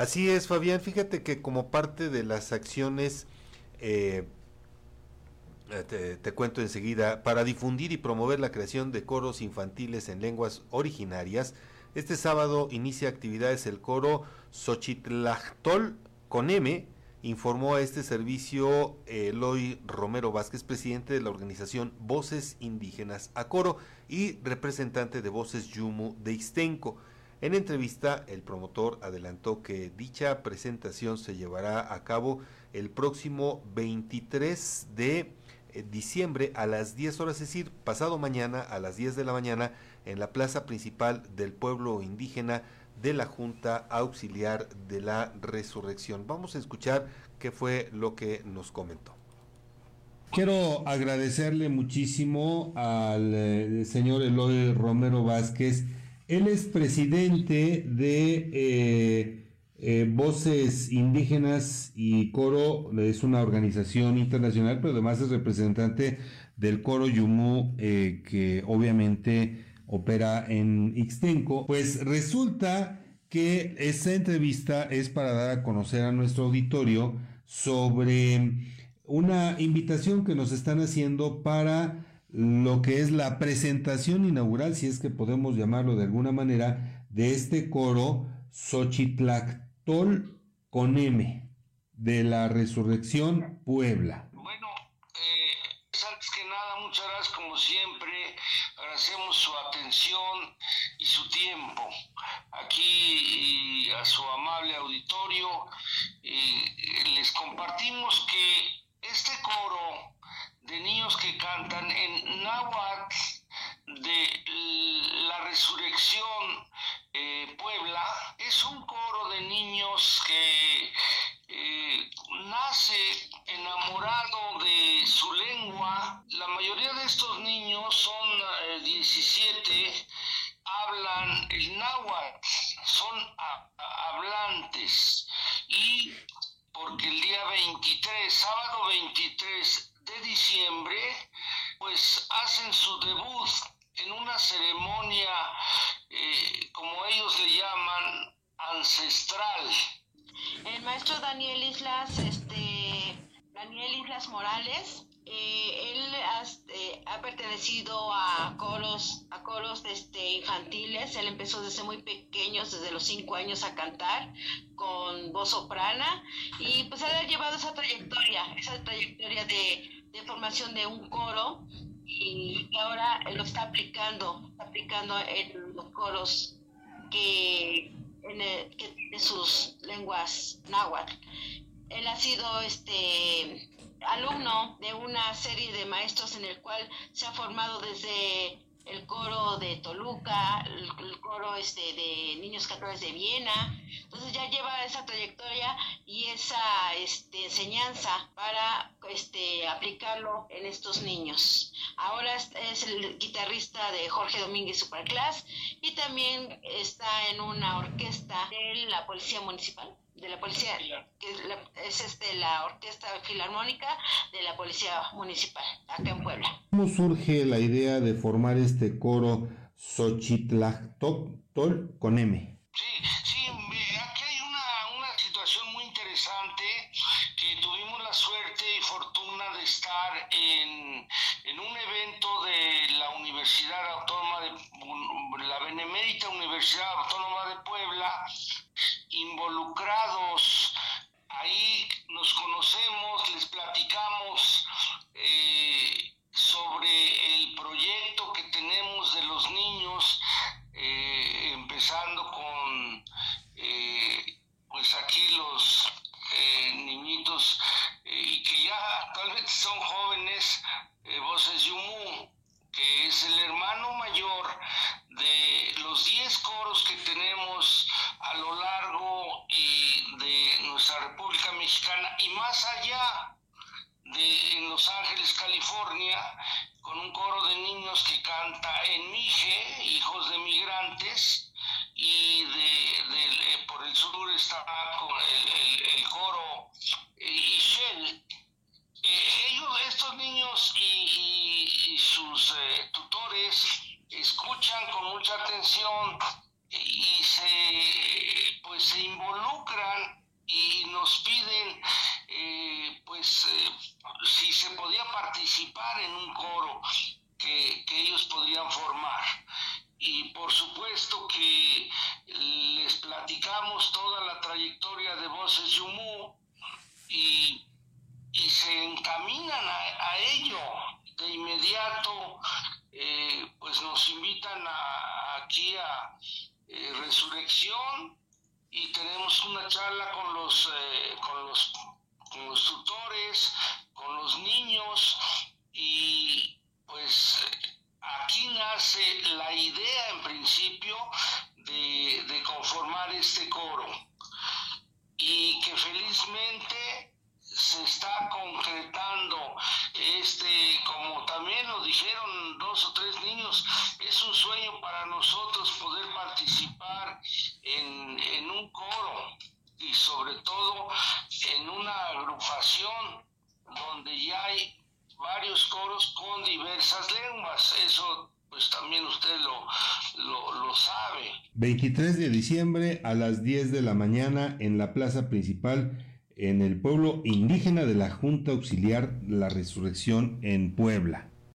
Así es, Fabián. Fíjate que como parte de las acciones, eh, te, cuento enseguida, para difundir y promover la creación de coros infantiles en lenguas originarias, este sábado inicia actividades el coro Xochitlactol con M, informó a este servicio Eloy Romero Vázquez, presidente de la organización Voces Indígenas Acoro y representante de Voces Yumu de Ixtenco. En entrevista, el promotor adelantó que dicha presentación se llevará a cabo el próximo 23 de eh, diciembre a las 10 horas, es decir, pasado mañana a las 10 de la mañana en la plaza principal del pueblo indígena de la Junta Auxiliar de la Resurrección. Vamos a escuchar qué fue lo que nos comentó. Quiero agradecerle muchísimo al eh, señor Eloy Romero Vázquez, él es presidente de eh, eh, Voces Indígenas y Coro, es una organización internacional, pero además es representante del Coro Yumu, eh, que obviamente opera en Ixtenco. Pues resulta que esta entrevista es para dar a conocer a nuestro auditorio sobre una invitación que nos están haciendo para lo que es la presentación inaugural, si es que podemos llamarlo de alguna manera, de este coro Xochitlactol con M, de la Resurrección Puebla. Bueno, eh, antes que nada, muchas gracias como siempre, agradecemos su atención y su tiempo aquí a su amable auditorio. les compartimos que este coro de niños que cantan en náhuatl de la resurrección eh, Puebla. Es un coro de niños que eh, nace enamorado de su lengua. La mayoría de estos niños son 17, eh, hablan el náhuatl, son hablantes. Y porque el día 23, sábado 23 de diciembre, pues hacen su debut en una ceremonia, eh, como ellos le llaman, ancestral. El maestro Daniel Islas, este, Daniel Islas Morales, eh, él eh, ha, pertenecido a coros, a coros este, infantiles. Él empezó desde muy pequeños, desde los cinco años, a cantar con voz soprana y pues él ha llevado esa trayectoria, esa trayectoria de de formación de un coro y ahora lo está aplicando, aplicando en los coros que, en que tiene sus lenguas náhuatl. Él ha sido este alumno de una serie de maestros en el cual se ha formado desde el coro de Toluca, el, coro este de Niños Católicos de Viena. Entonces ya lleva esa trayectoria y esa este, enseñanza para este, aplicarlo en estos niños. Ahora es, el guitarrista de Jorge Domínguez Superclass y también está en una orquesta de la Policía Municipal de la policía, que es, este, la orquesta filarmónica de la policía municipal, acá en Puebla. ¿Cómo surge la idea de formar este coro Xochitlactol con M? Sí, sí, aquí hay una, una situación muy interesante que tuvimos la suerte y fortuna de estar en, en un evento de la Universidad Autónoma de la Benemérita Universidad Autónoma involucrados. Ahí nos conocemos, les platicamos eh, sobre el proyecto que tenemos de los niños, eh, empezando con, eh, pues aquí los niñitos y que ya actualmente son jóvenes, Voces Yumu, que es el hermano mayor de los 10 coros que tenemos a lo largo y de nuestra República Mexicana y más allá de en Los Ángeles, California, con un coro de niños que canta en Mije, hijos de migrantes, y de, por el sur está el, el, coro eh, Ishel. Eh, ellos, estos niños y, sus eh, tutores escuchan con mucha atención y se, pues, se involucran participar en un coro que, ellos podrían formar. Y por supuesto que les platicamos toda la trayectoria de Voces Yumú y, y se encaminan a, ello. De inmediato, eh, pues nos invitan a, aquí a eh, Resurrección y tenemos una charla con los, eh, con los, con los tutores, niños y pues aquí nace la idea en principio de, de conformar este coro. Y que felizmente se está concretando este como también lo dijeron dos o tres niños es un sueño para nosotros poder participar en, en un coro y sobre todo en una agrupación donde ya hay varios coros con diversas lenguas. Eso pues también usted lo, lo, sabe. 23 de diciembre a las 10 de la mañana en la plaza principal en el pueblo indígena de la Junta Auxiliar La Resurrección en Puebla.